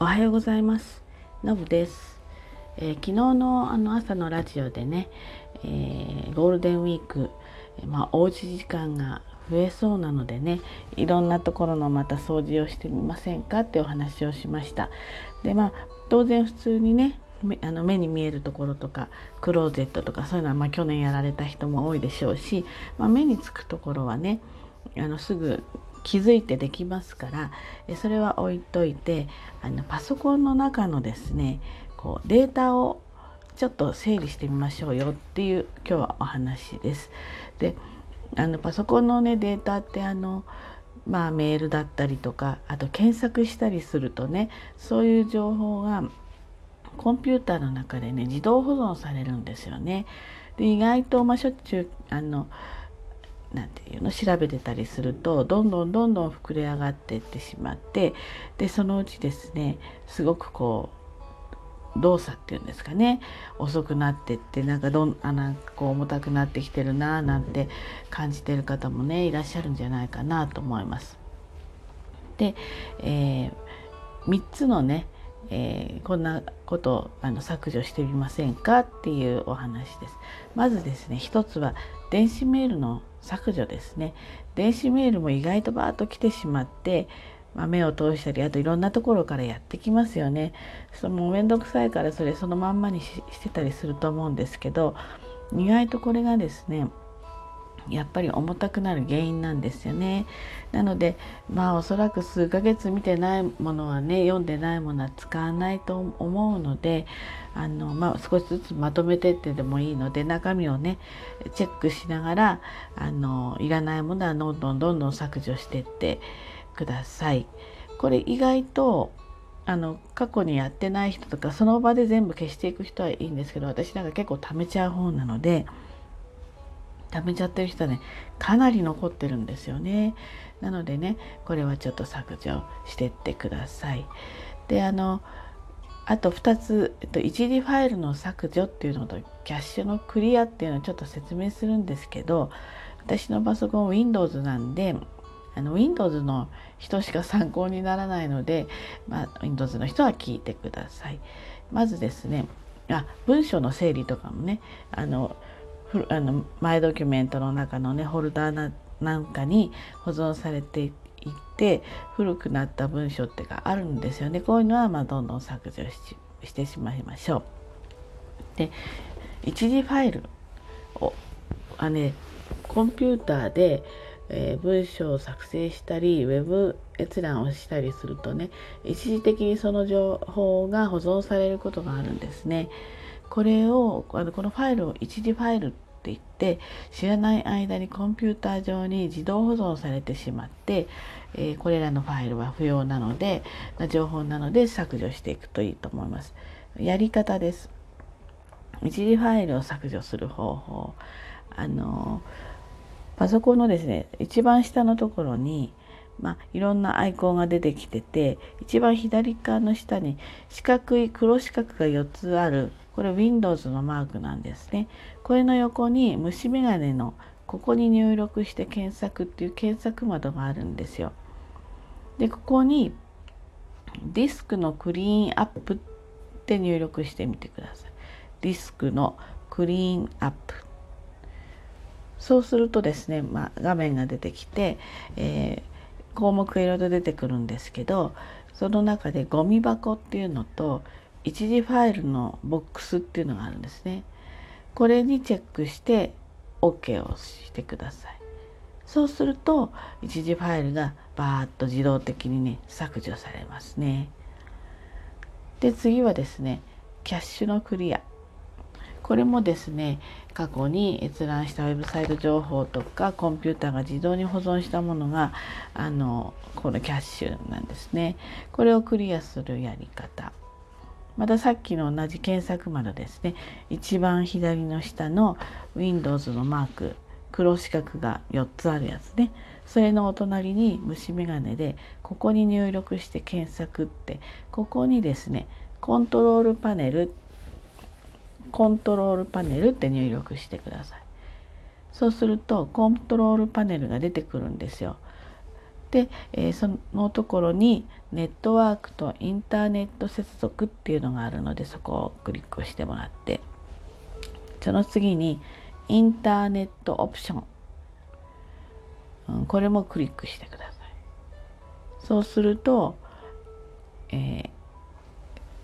おはようございます。のぶです、えー、昨日のあの朝のラジオでね、えー、ゴールデンウィーク、まあ、おうち時間が増えそうなのでねいろんなところのまた掃除をしてみませんかってお話をしました。でまあ当然普通にねあの目に見えるところとかクローゼットとかそういうのはまあ去年やられた人も多いでしょうし、まあ、目につくところはねあのすぐ気づいてできますからそれは置いといてあのパソコンの中のですねこうデータをちょっと整理してみましょうよっていう今日はお話です。であのパソコンのねデータってあのまあメールだったりとかあと検索したりするとねそういう情報がコンピューターの中でね自動保存されるんですよね。で意外とまあしょっちゅうあのなんていうの調べてたりするとどんどんどんどん膨れ上がっていってしまってでそのうちですねすごくこう動作っていうんですかね遅くなってってなんかどんあなんかこう重たくなってきてるななんて感じてる方もねいらっしゃるんじゃないかなと思います。で、えー、3つのねえー、こんなことをあの削除してみませんかっていうお話です。まずですね一つは電子メールの削除ですね。電子メールも意外とバーッと来てしまって、まあ、目を通したりあといろんなところからやってきますよね。その面倒くさいからそれそのまんまにしてたりすると思うんですけど意外とこれがですねやっぱり重たくなる原因なんですよね。なのでまあおそらく数ヶ月見てないものはね読んでないものは使わないと思うのであの、まあ、少しずつまとめてってでもいいので中身をねチェックしながらあのいらないものはどんどんどんどん削除してってください。これ意外とあの過去にやってない人とかその場で全部消していく人はいいんですけど私なんか結構貯めちゃう方なので。貯めちゃってる人ねかなり残ってるんですよねなのでねこれはちょっと削除してってくださいであのあと2つ、えっと、一時ファイルの削除っていうのとキャッシュのクリアっていうのをちょっと説明するんですけど私のパソコン Windows なんであの Windows の人しか参考にならないので、まあ、Windows の人は聞いてください。まずですねあ文章の整理とかもねあのあのマイドキュメントの中のねホルダーななんかに保存されていって古くなった文章ってがあるんですよねこういうのはまどんどん削除してしまいましょう。で一時ファイルをあねコンピューターで、えー、文章を作成したりウェブ閲覧をしたりするとね一時的にその情報が保存されることがあるんですね。これをあのこのファイルを一時ファイルって言って知らない間にコンピューター上に自動保存されてしまって、えー、これらのファイルは不要なので情報なので削除していくといいと思います。やり方です。一時ファイルを削除する方法あのパソコンのですね一番下のところにまあ、いろんなアイコンが出てきてて一番左側の下に四角い黒四角が4つあるこれ Windows のマークなんですね。これの横に虫眼鏡のここに入力して検索っていう検索窓があるんですよ。で、ここにディスクのクリーンアップって入力してみてください。ディスクのクリーンアップ。そうするとですね、まあ、画面が出てきて、えー、項目いろいろ出てくるんですけどその中でゴミ箱っていうのと一時ファイルのボックスっていうのがあるんですね。これにチェックして OK をしてください。そうすると一時ファイルがバーッと自動的にね削除されますね。で次はですねキャッシュのクリア。これもですね過去に閲覧したウェブサイト情報とかコンピューターが自動に保存したものがあのこのキャッシュなんですね。これをクリアするやり方。またさっきの同じ検索窓ですね。一番左の下の Windows のマーク黒四角が4つあるやつね。それのお隣に虫眼鏡でここに入力して検索ってここにですねコントロールパネルコントロールパネルって入力してください。そうするとコントロールパネルが出てくるんですよ。で、えー、そのところにネットワークとインターネット接続っていうのがあるのでそこをクリックしてもらって。その次にインターネットオプション、うん、これもクリックしてください。そうすると、えー、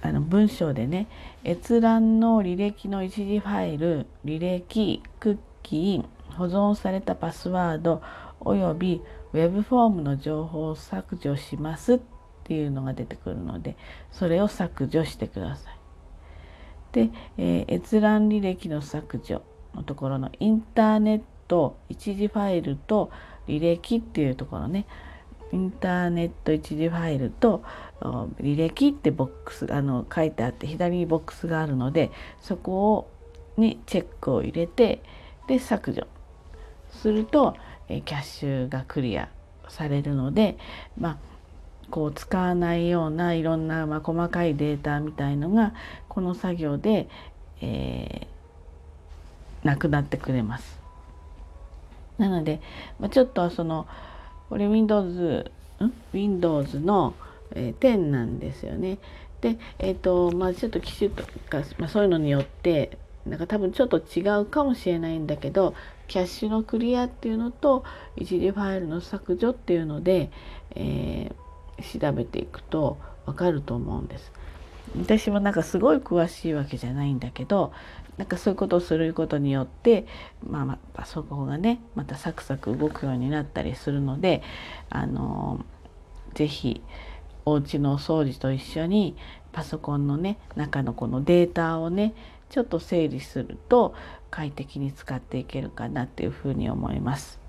あの文章でね閲覧の履歴の一時ファイル履歴クッキー保存されたパスワードおよびウェブフォームの情報を削除しますっていうのが出てくるのでそれを削除してください。で、えー、閲覧履歴の削除のところのインターネット一時ファイルと履歴っていうところねインターネット一時ファイルと履歴ってボックスあの書いてあって左にボックスがあるのでそこをにチェックを入れてで削除するとえキャッシュがクリアされるので、まあ、こう使わないようないろんな、まあ、細かいデータみたいのがこの作業で、えー、なくなってくれます。なので、まあ、ちょっとそのこれ Windows, ん？Windows の、えー、10なんですよね。で、えっ、ー、とまあちょっと機種とか、まあ、そういうのによってなんか多分ちょっと違うかもしれないんだけどキャッシュのクリアっていうのと一時ファイルの削除っていうので、えー、調べていくと分かると思うんです。私もなんかすごい詳しいわけじゃないんだけどなんかそういうことをすることによって、まあ、まあパソコンがねまたサクサク動くようになったりするのであの是非お家のお掃除と一緒にパソコンのね中のこのデータをねちょっと整理すると快適に使っていけるかなっていうふうに思います。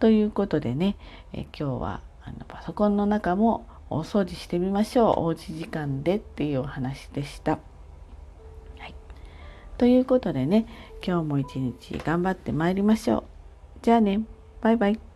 ということでねえ今日はあのパソコンの中もお掃除してみましょうおうち時間でっていうお話でした。はい、ということでね今日も一日頑張ってまいりましょう。じゃあねバイバイ。